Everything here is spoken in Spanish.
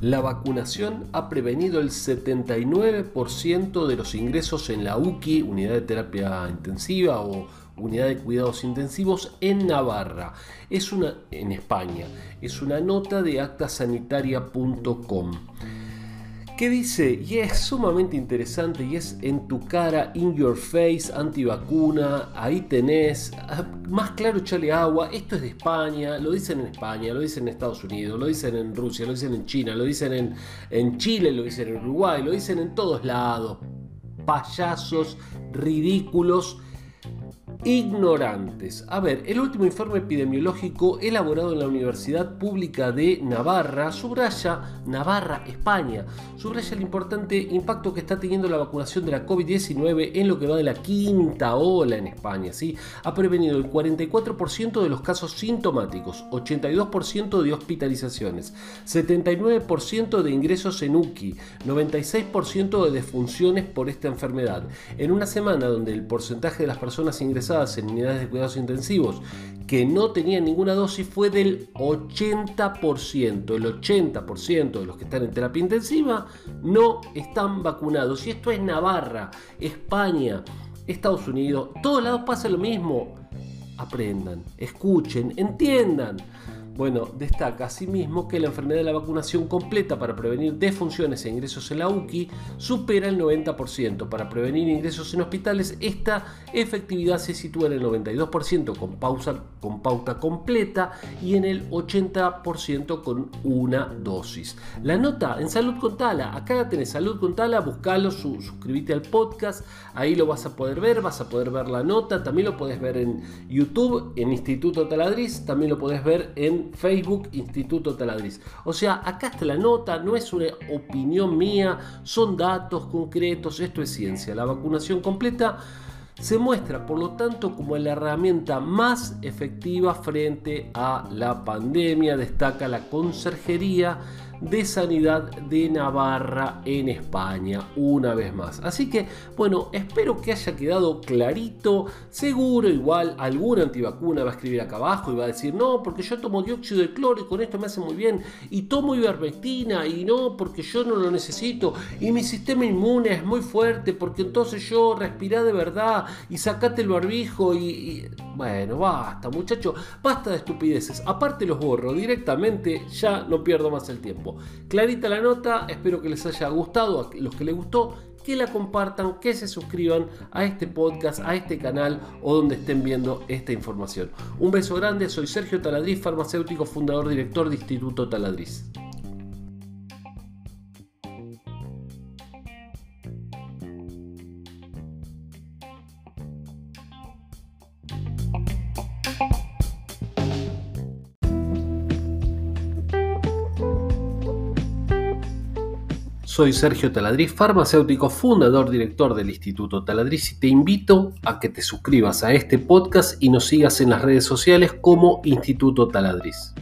La vacunación ha prevenido el 79% de los ingresos en la UCI, unidad de terapia intensiva o unidad de cuidados intensivos en Navarra. Es una en España. Es una nota de actasanitaria.com que dice, y es sumamente interesante, y es en tu cara, in your face, antivacuna, ahí tenés, ah, más claro echale agua, esto es de España, lo dicen en España, lo dicen en Estados Unidos, lo dicen en Rusia, lo dicen en China, lo dicen en, en Chile, lo dicen en Uruguay, lo dicen en todos lados, payasos, ridículos, ignorantes. A ver, el último informe epidemiológico elaborado en la Universidad Pública de Navarra subraya, Navarra, España, subraya el importante impacto que está teniendo la vacunación de la COVID-19 en lo que va de la quinta ola en España. ¿sí? Ha prevenido el 44% de los casos sintomáticos, 82% de hospitalizaciones, 79% de ingresos en UCI, 96% de defunciones por esta enfermedad. En una semana donde el porcentaje de las personas ingresadas en unidades de cuidados intensivos que no tenían ninguna dosis fue del 80%. El 80% de los que están en terapia intensiva no están vacunados. Y esto es Navarra, España, Estados Unidos. Todos lados pasa lo mismo. Aprendan, escuchen, entiendan. Bueno, destaca asimismo que la enfermedad de la vacunación completa para prevenir defunciones e ingresos en la UCI supera el 90%. Para prevenir ingresos en hospitales, esta efectividad se sitúa en el 92% con, pausa, con pauta completa y en el 80% con una dosis. La nota en Salud con Tala, acá tenés Salud con Tala, buscalo, suscríbete al podcast, ahí lo vas a poder ver, vas a poder ver la nota, también lo puedes ver en YouTube, en Instituto Taladriz, también lo puedes ver en Facebook Instituto Taladriz. O sea, acá está la nota, no es una opinión mía, son datos concretos, esto es ciencia. La vacunación completa se muestra, por lo tanto, como la herramienta más efectiva frente a la pandemia, destaca la Conserjería de Sanidad de Navarra en España, una vez más. Así que, bueno, espero que haya quedado clarito. Seguro, igual, algún antivacuna va a escribir acá abajo y va a decir, no, porque yo tomo dióxido de cloro y con esto me hace muy bien. Y tomo ivermectina y no, porque yo no lo necesito. Y mi sistema inmune es muy fuerte porque entonces yo respiré de verdad y sacate el barbijo y... Bueno, basta, muchachos, basta de estupideces. Aparte los borro directamente, ya no pierdo más el tiempo. Clarita la nota, espero que les haya gustado, a los que les gustó, que la compartan, que se suscriban a este podcast, a este canal o donde estén viendo esta información. Un beso grande, soy Sergio Taladriz, farmacéutico, fundador, director de Instituto Taladriz. Soy Sergio Taladriz, farmacéutico, fundador, director del Instituto Taladriz y te invito a que te suscribas a este podcast y nos sigas en las redes sociales como Instituto Taladriz.